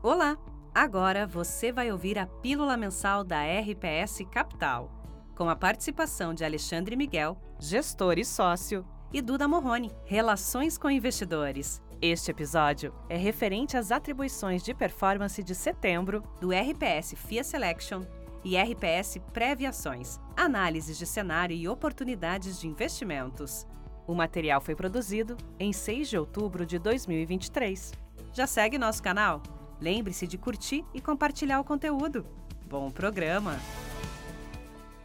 Olá! Agora você vai ouvir a pílula mensal da RPS Capital, com a participação de Alexandre Miguel, gestor e sócio, e Duda Morrone, relações com investidores. Este episódio é referente às atribuições de performance de setembro do RPS FIA Selection e RPS Previações, análises de cenário e oportunidades de investimentos. O material foi produzido em 6 de outubro de 2023. Já segue nosso canal? Lembre-se de curtir e compartilhar o conteúdo. Bom programa!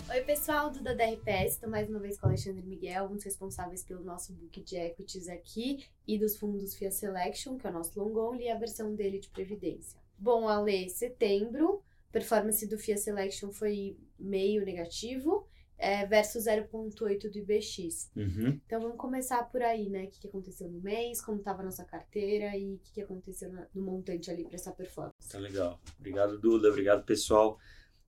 Oi, pessoal, Duda da RPS. Estou mais uma vez com o Alexandre Miguel, um dos responsáveis pelo nosso book de equities aqui e dos fundos FIA Selection, que é o nosso long only, e a versão dele de previdência. Bom, Ale, setembro, performance do FIA Selection foi meio negativo, é, versus 0,8 do IBX. Uhum. Então vamos começar por aí, né? O que, que aconteceu no mês, como estava a nossa carteira e o que, que aconteceu no montante ali para essa performance. Tá legal. Obrigado, Duda. Obrigado, pessoal.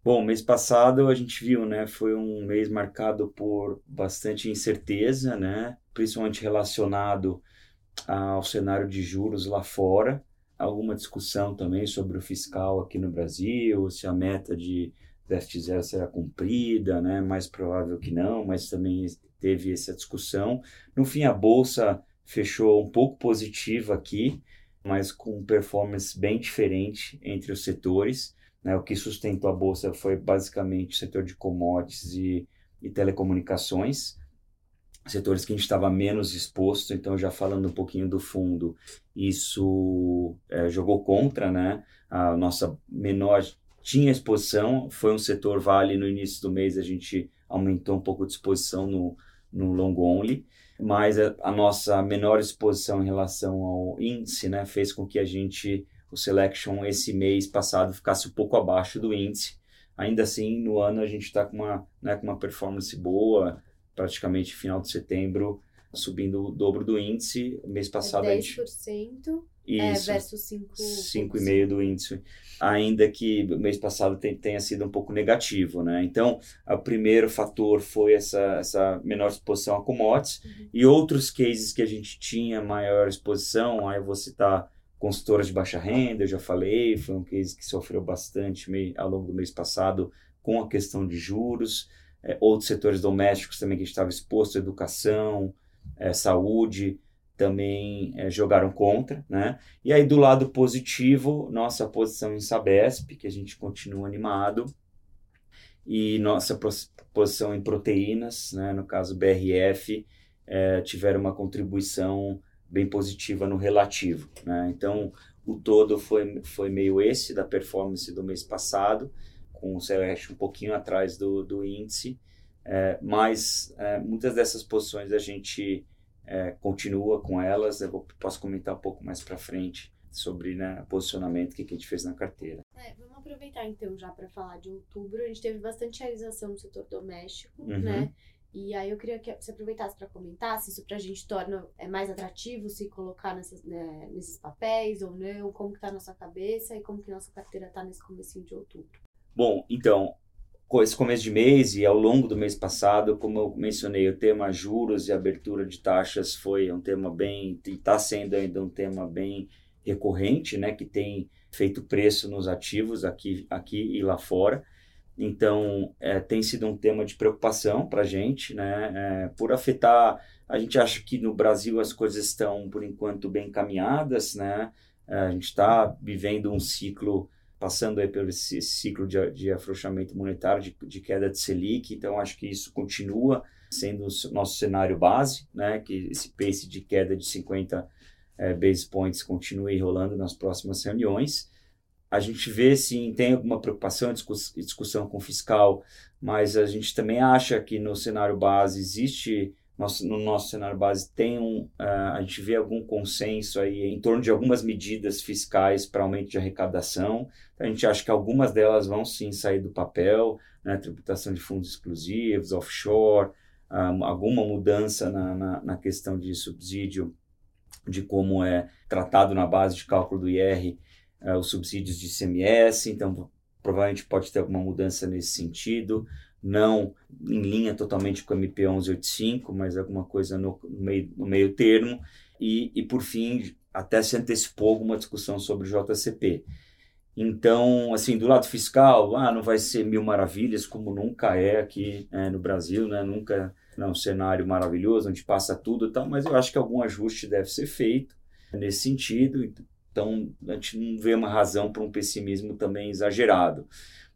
Bom, mês passado a gente viu, né? Foi um mês marcado por bastante incerteza, né? Principalmente relacionado ao cenário de juros lá fora. Alguma discussão também sobre o fiscal aqui no Brasil, se a meta de déficit zero será cumprida, né? Mais provável que não, mas também teve essa discussão. No fim, a bolsa fechou um pouco positiva aqui, mas com performance bem diferente entre os setores. Né? O que sustentou a bolsa foi basicamente o setor de commodities e, e telecomunicações, setores que a gente estava menos exposto. Então, já falando um pouquinho do fundo, isso é, jogou contra, né? A nossa menor tinha exposição, foi um setor vale no início do mês, a gente aumentou um pouco de exposição no, no long only, mas a, a nossa menor exposição em relação ao índice, né, fez com que a gente, o selection esse mês passado ficasse um pouco abaixo do índice. Ainda assim, no ano a gente está com uma, né, com uma performance boa, praticamente final de setembro, subindo o dobro do índice. Mês passado é 10%. a gente isso, é, versus 5,5 5,5 do índice, ainda que o mês passado tenha sido um pouco negativo, né? Então, o primeiro fator foi essa, essa menor exposição a commodities Uhum. e outros cases que a gente tinha maior exposição, aí eu vou citar consultoras de baixa renda, eu já falei, foi um case que sofreu bastante ao longo do mês passado com a questão de juros, É, outros setores domésticos também que a gente estava exposto, educação, é, saúde, também é, jogaram contra, né? E aí do lado positivo, nossa posição em Sabesp, que a gente continua animado, e nossa pos- posição em proteínas, né? No caso BRF, é, tiveram uma contribuição bem positiva no relativo, né? Então o todo foi, foi meio esse da performance do mês passado, com o Celeste um pouquinho atrás do, do índice, é, mas é, muitas dessas posições a gente é, continua com elas. Eu vou, posso comentar um pouco mais para frente sobre né, posicionamento que, que a gente fez na carteira. É, vamos aproveitar então já para falar de outubro. A gente teve bastante realização no setor doméstico, Uhum. né? E aí eu queria que você aproveitasse para comentar se isso para a gente torna é mais atrativo se colocar nessas, né, nesses papéis ou não, como que tá a nossa cabeça e como que nossa carteira tá nesse comecinho de outubro. Bom, então, esse começo de mês e ao longo do mês passado, como eu mencionei, o tema juros e abertura de taxas foi um tema bem, está sendo ainda um tema bem recorrente, né, que tem feito preço nos ativos aqui, aqui e lá fora. Então, é, tem sido um tema de preocupação para a gente, né, é, por afetar. A gente acha que no Brasil as coisas estão, por enquanto, bem caminhadas, né, É, a gente está vivendo um ciclo passando aí pelo esse ciclo de, de afrouxamento monetário, de, de queda de Selic, então acho que isso continua sendo o nosso cenário base, né, que esse pace de queda de 50 eh, base points continue rolando nas próximas reuniões. A gente vê, sim, tem alguma preocupação, discuss- discussão com o fiscal, mas a gente também acha que no cenário base existe, nosso, no nosso cenário base tem um, ah, a gente vê algum consenso aí em torno de algumas medidas fiscais para aumento de arrecadação, a gente acha que algumas delas vão sim sair do papel, né, tributação de fundos exclusivos, offshore, um, alguma mudança na, na, na questão de subsídio, de como é tratado na base de cálculo do IR eh, os subsídios de ICMS, então provavelmente pode ter alguma mudança nesse sentido, não em linha totalmente com o MP 1185, mas alguma coisa no, no meio, no meio termo, e, e por fim, até se antecipou alguma discussão sobre o JCP. Então, assim, do lado fiscal, ah, não vai ser mil maravilhas, como nunca é aqui é, no Brasil, né? Nunca é um cenário maravilhoso, onde passa tudo e tal, mas eu acho que algum ajuste deve ser feito nesse sentido. Então, a gente não vê uma razão para um pessimismo também exagerado.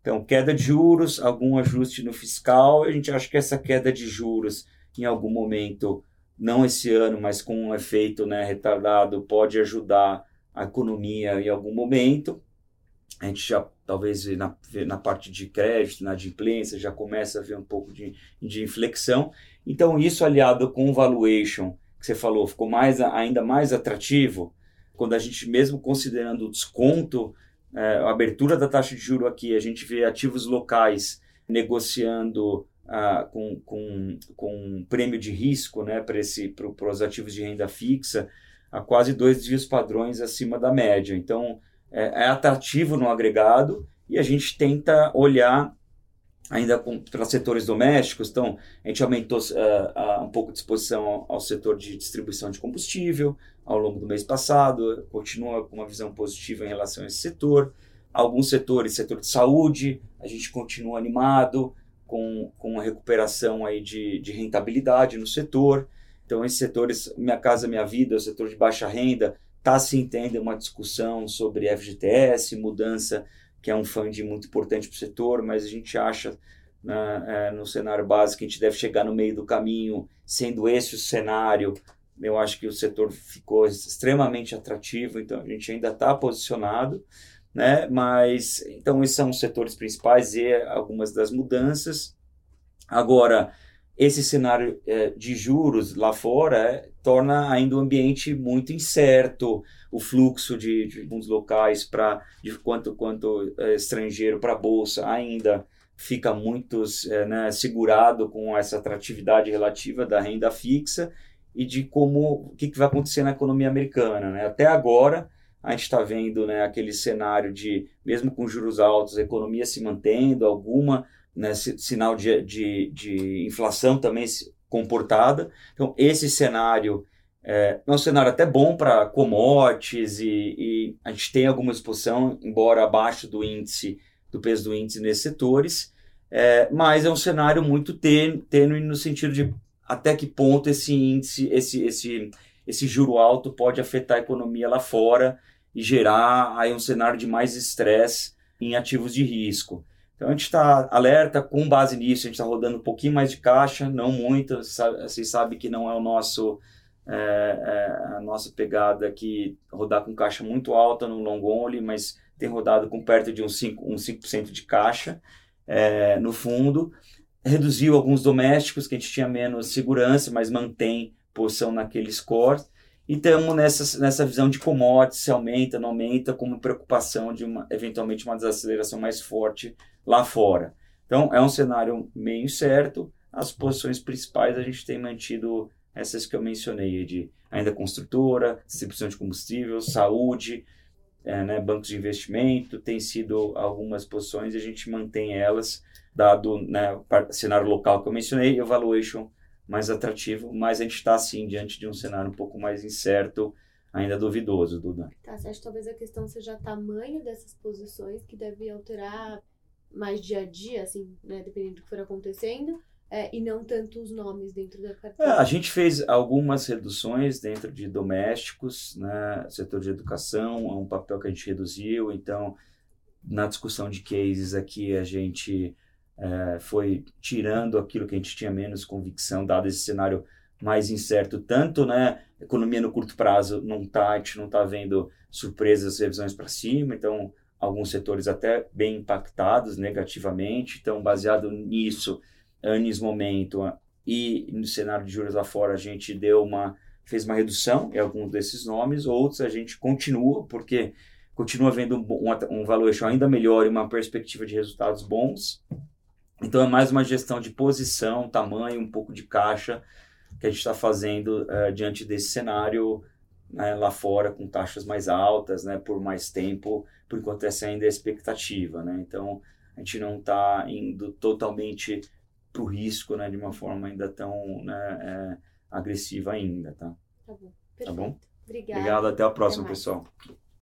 Então, queda de juros, algum ajuste no fiscal, a gente acha que essa queda de juros, em algum momento, não esse ano, mas com um efeito né, retardado, pode ajudar a economia em algum momento. A gente já, talvez, na, na parte de crédito, na adimplência, já começa a ver um pouco de, de inflexão. Então, isso aliado com o valuation, que você falou, ficou mais, ainda mais atrativo, quando a gente, mesmo considerando o desconto, é, a abertura da taxa de juro aqui, a gente vê ativos locais negociando ah, com, com, com um prêmio de risco né, para os ativos de renda fixa a quase dois dias padrões acima da média. Então, é, é atrativo no agregado e a gente tenta olhar ainda para setores domésticos. Então, a gente aumentou uh, uh, um pouco de exposição ao, ao, setor de distribuição de combustível ao longo do mês passado, continua com uma visão positiva em relação a esse setor. Alguns setores, setor de saúde, a gente continua animado com, com a recuperação aí de, de rentabilidade no setor. Então, esses setores, Minha Casa Minha Vida, o setor de baixa renda, está se entendendo uma discussão sobre FGTS, mudança que é um fundo muito importante para o setor, mas a gente acha né, é, no cenário básico que a gente deve chegar no meio do caminho, sendo esse o cenário. Eu acho que o setor ficou extremamente atrativo, então a gente ainda está posicionado, né? Mas então esses são os setores principais e algumas das mudanças. Agora, esse cenário é, de juros lá fora é, torna ainda o ambiente muito incerto, o fluxo de, de fundos locais para de quanto quanto é, estrangeiro para a bolsa ainda fica muito né, segurado com essa atratividade relativa da renda fixa e de como o que, que vai acontecer na economia americana, né? Até agora a gente está vendo né, aquele cenário de mesmo com juros altos, a economia se mantendo, alguma né, sinal de, de, de inflação também comportada. Então, esse cenário é, é um cenário até bom para commodities e, e, a gente tem alguma exposição, embora abaixo do índice, do peso do índice nesses setores, é, mas é um cenário muito tênue no sentido de até que ponto esse índice, esse, esse, esse juro alto pode afetar a economia lá fora e gerar aí um cenário de mais estresse em ativos de risco. Então a gente está alerta, com base nisso, a gente está rodando um pouquinho mais de caixa, não muito. Vocês sabem que não é o nosso é, é, a nossa pegada aqui, rodar com caixa muito alta no long only, mas tem rodado com perto de uns 5%, uns 5 de caixa é, no fundo. Reduziu alguns domésticos que a gente tinha menos segurança, mas mantém posição naquele score. E estamos nessa, nessa visão de commodities, se aumenta, não aumenta, como preocupação de uma, eventualmente uma desaceleração mais forte lá fora. Então, é um cenário meio certo. As posições principais a gente tem mantido essas que eu mencionei, de ainda construtora, distribuição de combustível, saúde, é, né, bancos de investimento, tem sido algumas posições e a gente mantém elas, dado né, o cenário local que eu mencionei e o valuation mais atrativo, mas a gente está, assim, diante de um cenário um pouco mais incerto, ainda duvidoso, Duda. Tá, você acha que talvez a questão seja o tamanho dessas posições que deve alterar mais dia a dia, assim, né, dependendo do que for acontecendo, é, e não tanto os nomes dentro da carteira. É, a gente fez algumas reduções dentro de domésticos, né, setor de educação, é um papel que a gente reduziu, então na discussão de cases aqui a gente é, foi tirando aquilo que a gente tinha menos convicção, dado esse cenário mais incerto, tanto né, economia no curto prazo não tá, a gente não está vendo surpresas, revisões para cima, então alguns setores até bem impactados negativamente. Então, baseado nisso, nesse momento e no cenário de juros lá fora, a gente deu uma fez uma redução em alguns desses nomes, outros a gente continua, porque continua vendo um, um, um valuation ainda melhor e uma perspectiva de resultados bons. Então, é mais uma gestão de posição, tamanho, um pouco de caixa que a gente está fazendo uh, diante desse cenário né, lá fora com taxas mais altas, né, por mais tempo, por enquanto essa ainda é a expectativa, né? Então a gente não está indo totalmente para o risco, né, de uma forma ainda tão né, é, agressiva ainda, tá? Tá bom. Tá bom? Obrigada. Obrigado, até a próxima, pessoal.